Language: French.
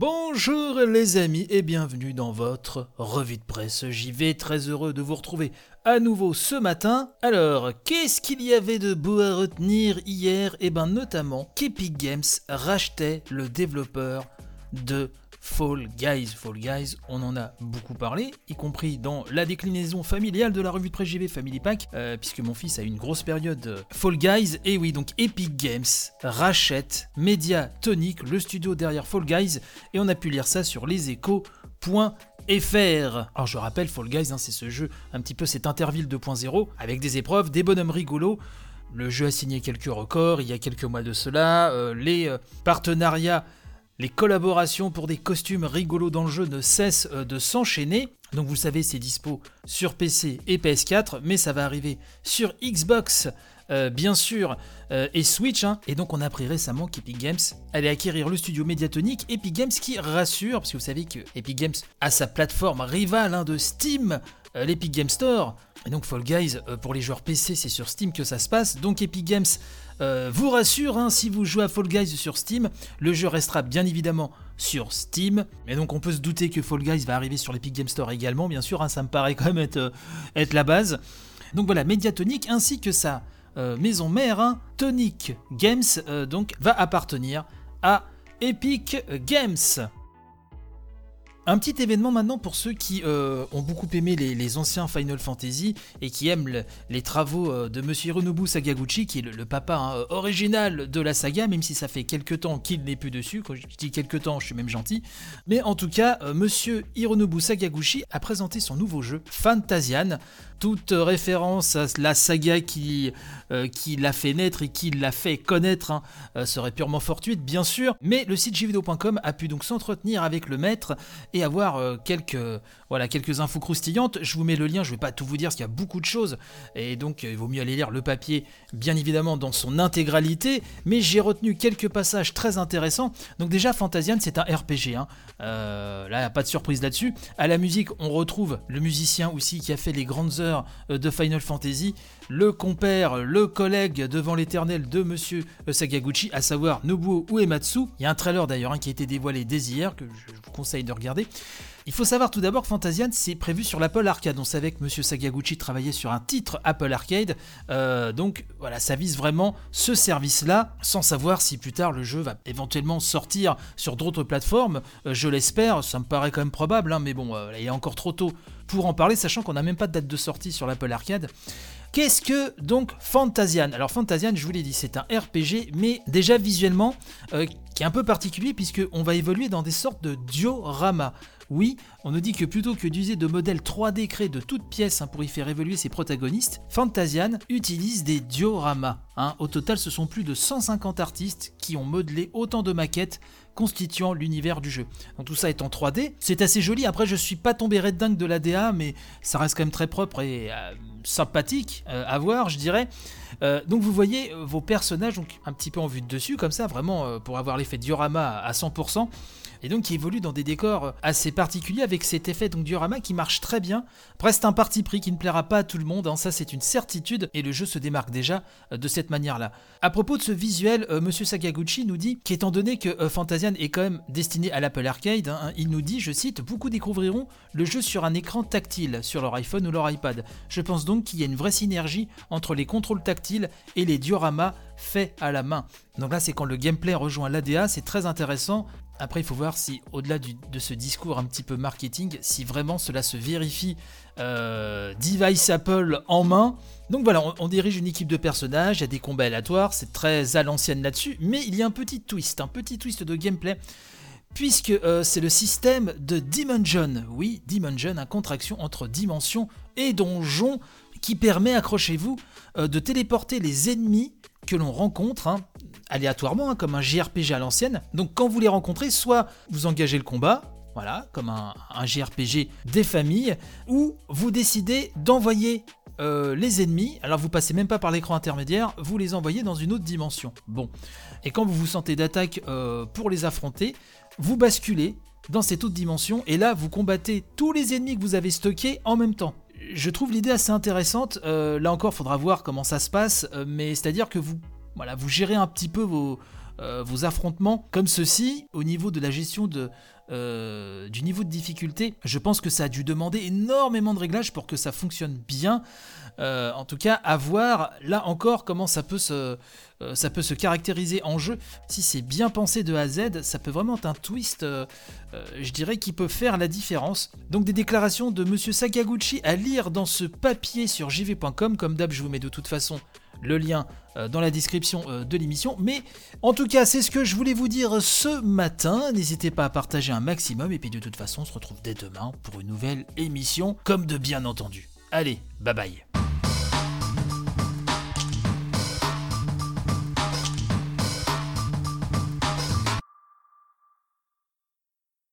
Bonjour les amis et bienvenue dans votre revue de presse JV, très heureux de vous retrouver à nouveau ce matin. Alors, qu'est-ce qu'il y avait de beau à retenir hier? Eh bien notamment qu'Epic Games rachetait le développeur de Fall Guys. Fall Guys, on en a beaucoup parlé, y compris dans la déclinaison familiale de la revue de presse Family Pack, euh, puisque mon fils a eu une grosse période euh, Fall Guys. Et oui, donc Epic Games rachète Mediatonic, le studio derrière Fall Guys, et on a pu lire ça sur leséchos.fr. Alors je rappelle, Fall Guys, hein, c'est ce jeu, un petit peu cet Interville 2.0, avec des épreuves, des bonhommes rigolos. Le jeu a signé quelques records il y a quelques mois de cela. Euh, les partenariats les collaborations pour des costumes rigolos dans le jeu ne cessent euh, de s'enchaîner. Donc vous savez, c'est dispo sur PC et PS4, mais ça va arriver sur Xbox, euh, bien sûr, euh, et Switch. hein. Et donc on a appris récemment qu'Epic Games allait acquérir le studio Mediatonic. Epic Games qui rassure, parce que vous savez que Epic Games a sa plateforme rivale hein, de Steam, euh, l'Epic Game Store. Et donc Fall Guys, pour les joueurs PC, c'est sur Steam que ça se passe. Donc Epic Games vous rassure, hein, si vous jouez à Fall Guys sur Steam, le jeu restera bien évidemment sur Steam. Et donc on peut se douter que Fall Guys va arriver sur l'Epic Game Store également, bien sûr, hein, ça me paraît quand même être, la base. Donc voilà, Mediatonic ainsi que sa euh, maison mère, hein, Tonic Games, euh, donc va appartenir à Epic Games. Un petit événement maintenant pour ceux qui euh, ont beaucoup aimé les, anciens Final Fantasy et qui aiment le- les travaux de Monsieur Hironobu Sakaguchi, qui est le, le papa hein, original de la saga, même si ça fait quelques temps qu'il n'est plus dessus. Quand je dis quelques temps, je suis même gentil. Mais en tout cas, euh, Monsieur Hironobu Sakaguchi a présenté son nouveau jeu, Fantasian. Toute référence à la saga qui, euh, qui l'a fait naître et qui l'a fait connaître hein, euh, serait purement fortuite, bien sûr. Mais le site jeuxvideo.com a pu donc s'entretenir avec le maître et avoir euh, quelques, voilà, quelques infos croustillantes. Je vous mets le lien, je ne vais pas tout vous dire parce qu'il y a beaucoup de choses. Et donc, il vaut mieux aller lire le papier, bien évidemment, dans son intégralité. Mais j'ai retenu quelques passages très intéressants. Donc, déjà, Fantasian, c'est un RPG. hein. Là, pas de surprise là-dessus. À la musique, on retrouve le musicien aussi qui a fait les grandes heures euh, de Final Fantasy, le compère, le collègue devant l'éternel de Monsieur euh, Sakaguchi, à savoir Nobuo Uematsu. Il y a un trailer d'ailleurs hein, qui a été dévoilé dès hier, que je vous conseille de regarder. Il faut savoir tout d'abord que Fantasian c'est prévu sur l'Apple Arcade. On savait que Monsieur Sakaguchi travaillait sur un titre Apple Arcade, Euh, donc voilà, ça vise vraiment ce service-là, sans savoir si plus tard le jeu va éventuellement sortir sur d'autres plateformes. Euh, je l'espère, ça me paraît quand même probable, hein, mais bon, euh, il est encore trop tôt pour en parler, sachant qu'on n'a même pas de date de sortie sur l'Apple Arcade. Qu'est-ce que donc Fantasian? Alors Fantasian, je vous l'ai dit, c'est un RPG, mais déjà visuellement, euh, qui est un peu particulier puisque on va évoluer dans des sortes de dioramas. Oui, on nous dit que plutôt que d'user de modèles 3D créés de toutes pièces hein, pour y faire évoluer ses protagonistes, Fantasian utilise des dioramas. hein. Au total, ce sont plus de 150 artistes qui ont modelé autant de maquettes constituant l'univers du jeu. Donc tout ça est en 3D, c'est assez joli. Après, je suis pas tombé red dingue de la DA, mais ça reste quand même très propre et euh, sympathique euh, à voir, je dirais. Euh, donc vous voyez vos personnages un petit peu en vue de dessus, comme ça, vraiment pour avoir l'effet diorama à 100%. Et donc qui évolue dans des décors assez particuliers avec cet effet donc diorama qui marche très bien. Après un parti pris qui ne plaira pas à tout le monde, hein, ça c'est une certitude et le jeu se démarque déjà euh, de cette manière-là. À propos de ce visuel, euh, Monsieur Sakaguchi nous dit qu'étant donné que euh, Fantasian est quand même destiné à l'Apple Arcade, hein, il nous dit, je cite, beaucoup découvriront le jeu sur un écran tactile sur leur iPhone ou leur iPad. Je pense donc qu'il y a une vraie synergie entre les contrôles tactiles et les dioramas faits à la main. Donc là c'est quand le gameplay rejoint l'ADA, c'est très intéressant. Après, il faut voir si, au-delà de ce discours un petit peu marketing, si vraiment cela se vérifie euh, device Apple en main. Donc voilà, on, dirige une équipe de personnages, il y a des combats aléatoires, c'est très à l'ancienne là-dessus, mais il y a un petit twist, un petit twist de gameplay, puisque euh, c'est le système de Dimension. Oui, Dimension, un contraction entre dimension et donjon, qui permet, accrochez-vous, euh, de téléporter les ennemis que l'on rencontre hein, aléatoirement, hein, comme un JRPG à l'ancienne. Donc quand vous les rencontrez, soit vous engagez le combat, voilà, comme un, JRPG des familles, ou vous décidez d'envoyer euh, les ennemis, alors vous passez même pas par l'écran intermédiaire, vous les envoyez dans une autre dimension. Bon, et quand vous vous sentez d'attaque euh, pour les affronter, vous basculez dans cette autre dimension, et là vous combattez tous les ennemis que vous avez stockés en même temps. Je trouve l'idée assez intéressante. euh, là encore, faudra voir comment ça se passe, euh, mais c'est-à-dire que vous, voilà, vous gérez un petit peu vos, euh, vos affrontements comme ceci, au niveau de la gestion euh, du niveau de difficulté, je pense que ça a dû demander énormément de réglages pour que ça fonctionne bien. Euh, en tout cas, à voir là encore comment ça peut se, ça peut se caractériser en jeu. Si c'est bien pensé de A à Z, ça peut vraiment être un twist, je dirais, qui peut faire la différence. Donc des déclarations de Monsieur Sakaguchi à lire dans ce papier sur jv.com. Comme d'hab, je vous mets de toute façon le lien euh, dans la description euh, de l'émission. Mais en tout cas, c'est ce que je voulais vous dire ce matin. N'hésitez pas à partager un maximum. Et puis de toute façon, on se retrouve dès demain pour une nouvelle émission, comme de bien entendu. Allez, bye bye.